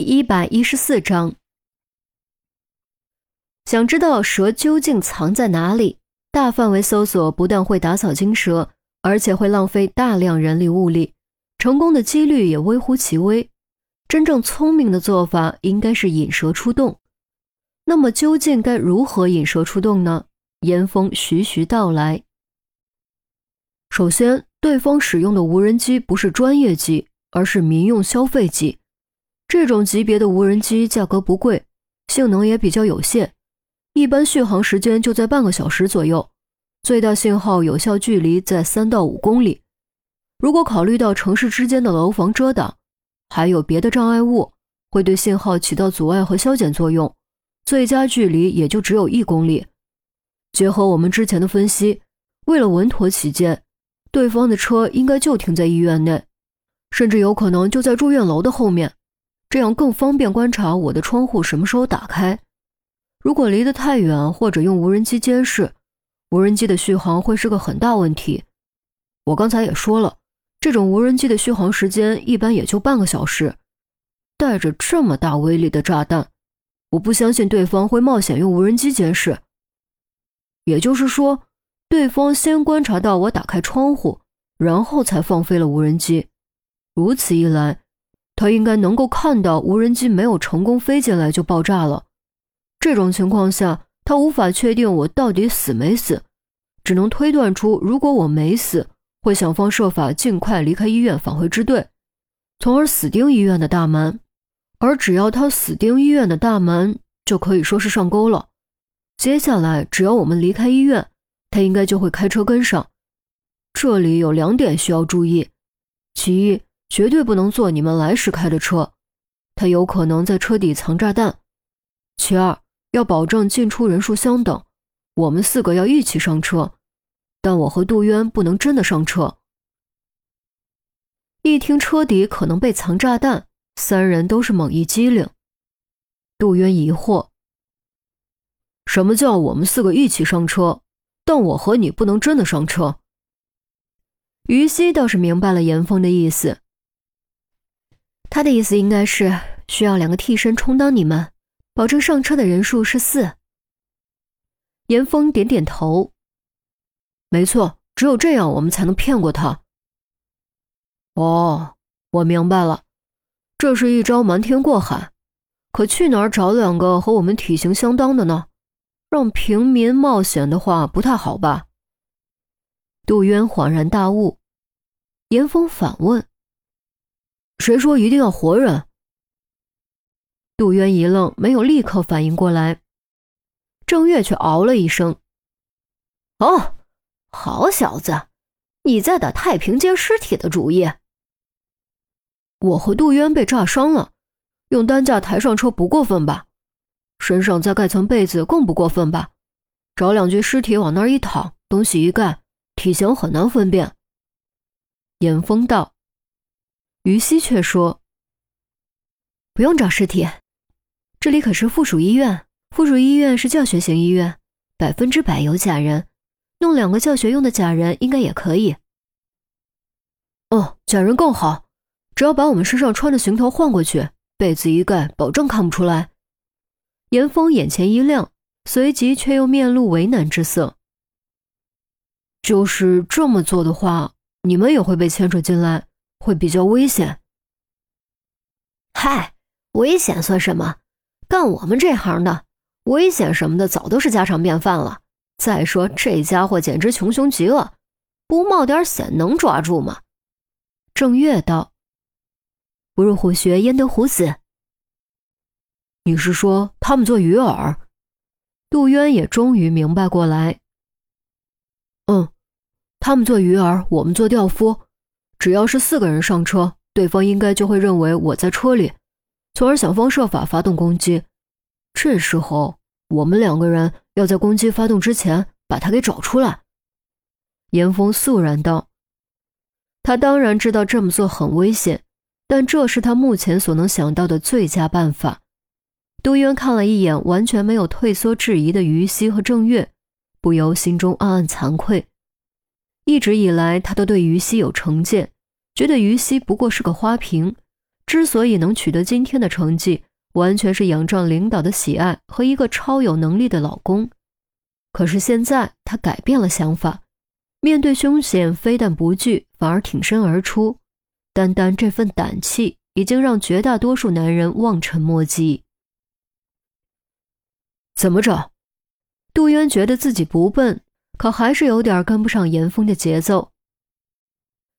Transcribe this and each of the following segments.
第一百一十四章，想知道蛇究竟藏在哪里？大范围搜索不但会打草惊蛇，而且会浪费大量人力物力，成功的几率也微乎其微。真正聪明的做法应该是引蛇出洞。那么究竟该如何引蛇出洞呢？严峰徐徐道来。首先，对方使用的无人机不是专业机，而是民用消费机。这种级别的无人机价格不贵，性能也比较有限，一般续航时间就在半个小时左右，最大信号有效距离在三到五公里。如果考虑到城市之间的楼房遮挡，还有别的障碍物会对信号起到阻碍和消减作用，最佳距离也就只有一公里。结合我们之前的分析，为了稳妥起见，对方的车应该就停在医院内，甚至有可能就在住院楼的后面。这样更方便观察我的窗户什么时候打开。如果离得太远，或者用无人机监视，无人机的续航会是个很大问题。我刚才也说了，这种无人机的续航时间一般也就半个小时。带着这么大威力的炸弹，我不相信对方会冒险用无人机监视。也就是说，对方先观察到我打开窗户，然后才放飞了无人机。如此一来。他应该能够看到无人机没有成功飞进来就爆炸了。这种情况下，他无法确定我到底死没死，只能推断出，如果我没死，会想方设法尽快离开医院返回支队，从而死盯医院的大门。而只要他死盯医院的大门，就可以说是上钩了。接下来，只要我们离开医院，他应该就会开车跟上。这里有两点需要注意：其一，绝对不能坐你们来时开的车，他有可能在车底藏炸弹。其二，要保证进出人数相等，我们四个要一起上车，但我和杜渊不能真的上车。一听车底可能被藏炸弹，三人都是猛一激灵。杜渊疑惑：什么叫我们四个一起上车？但我和你不能真的上车。于西倒是明白了严峰的意思。他的意思应该是需要两个替身充当你们，保证上车的人数是四。严峰点点头，没错，只有这样我们才能骗过他。哦，我明白了，这是一招瞒天过海。可去哪儿找两个和我们体型相当的呢？让平民冒险的话不太好吧？杜渊恍然大悟，严峰反问。谁说一定要活人？杜渊一愣，没有立刻反应过来。郑月却嗷了一声：“哦，好小子，你在打太平间尸体的主意？我和杜渊被炸伤了，用担架抬上车不过分吧？身上再盖层被子更不过分吧？找两具尸体往那儿一躺，东西一盖，体型很难分辨。”严峰道。于西却说：“不用找尸体，这里可是附属医院。附属医院是教学型医院，百分之百有假人。弄两个教学用的假人应该也可以。哦，假人更好，只要把我们身上穿的行头换过去，被子一盖，保证看不出来。”严峰眼前一亮，随即却又面露为难之色。就是这么做的话，你们也会被牵扯进来。会比较危险。嗨，危险算什么？干我们这行的，危险什么的早都是家常便饭了。再说这家伙简直穷凶极恶，不冒点险能抓住吗？郑月道：“不入虎穴，焉得虎子？”你是说他们做鱼饵？杜渊也终于明白过来。嗯，他们做鱼饵，我们做钓夫。只要是四个人上车，对方应该就会认为我在车里，从而想方设法发动攻击。这时候，我们两个人要在攻击发动之前把他给找出来。严峰肃然道：“他当然知道这么做很危险，但这是他目前所能想到的最佳办法。”杜渊看了一眼完全没有退缩质疑的于西和郑月，不由心中暗暗惭愧。一直以来，他都对于西有成见，觉得于西不过是个花瓶，之所以能取得今天的成绩，完全是仰仗领导的喜爱和一个超有能力的老公。可是现在他改变了想法，面对凶险非但不惧，反而挺身而出。单单这份胆气，已经让绝大多数男人望尘莫及。怎么着？杜渊觉得自己不笨，可还是有点跟不上严峰的节奏。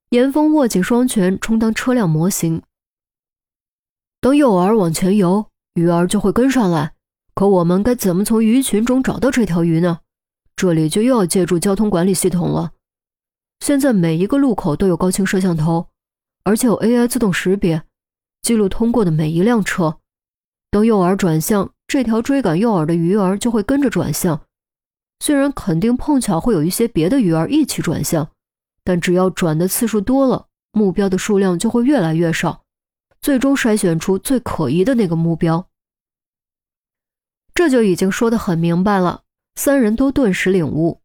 严峰握紧双拳，充当车辆模型。当诱饵往前游，鱼儿就会跟上来。可我们该怎么从鱼群中找到这条鱼呢？这里就又要借助交通管理系统了。现在每一个路口都有高清摄像头，而且有 AI 自动识别，记录通过的每一辆车。当诱饵转向，这条追赶诱饵的鱼儿就会跟着转向。虽然肯定碰巧会有一些别的鱼儿一起转向，但只要转的次数多了，目标的数量就会越来越少，最终筛选出最可疑的那个目标。这就已经说得很明白了，三人都顿时领悟。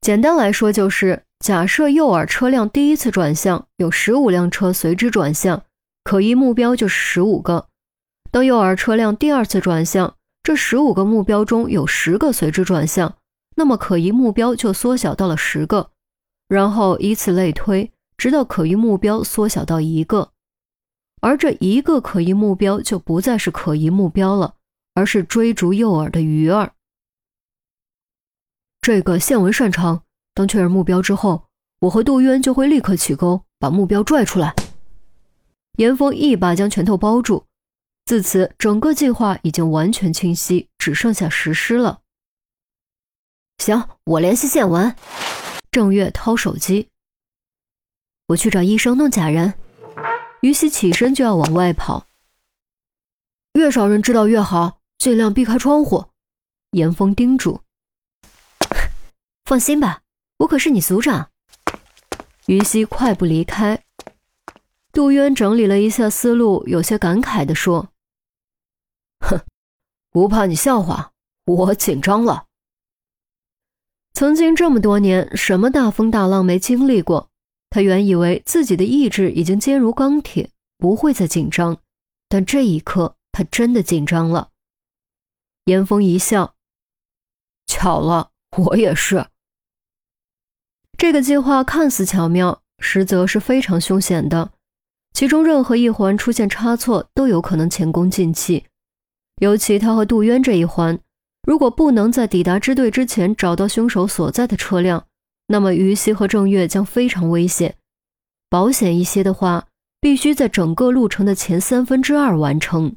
简单来说，就是假设诱饵车辆第一次转向，有十五辆车随之转向，可疑目标就是十五个；当诱饵车辆第二次转向，这十五个目标中有十个随之转向，那么可疑目标就缩小到了十个，然后以此类推，直到可疑目标缩小到一个，而这一个可疑目标就不再是可疑目标了，而是追逐诱饵的鱼儿。这个县文擅长，当确认目标之后，我和杜渊就会立刻起钩，把目标拽出来。严峰一把将拳头包住。自此，整个计划已经完全清晰，只剩下实施了。行，我联系县文。郑月掏手机，我去找医生弄假人。于西起身就要往外跑，越少人知道越好，尽量避开窗户。严峰叮嘱。放心吧，我可是你组长。于西快步离开。杜渊整理了一下思路，有些感慨地说。哼，不怕你笑话，我紧张了。曾经这么多年，什么大风大浪没经历过？他原以为自己的意志已经坚如钢铁，不会再紧张。但这一刻，他真的紧张了。严峰一笑：“巧了，我也是。”这个计划看似巧妙，实则是非常凶险的。其中任何一环出现差错，都有可能前功尽弃。尤其他和杜渊这一环，如果不能在抵达支队之前找到凶手所在的车辆，那么于西和郑月将非常危险。保险一些的话，必须在整个路程的前三分之二完成。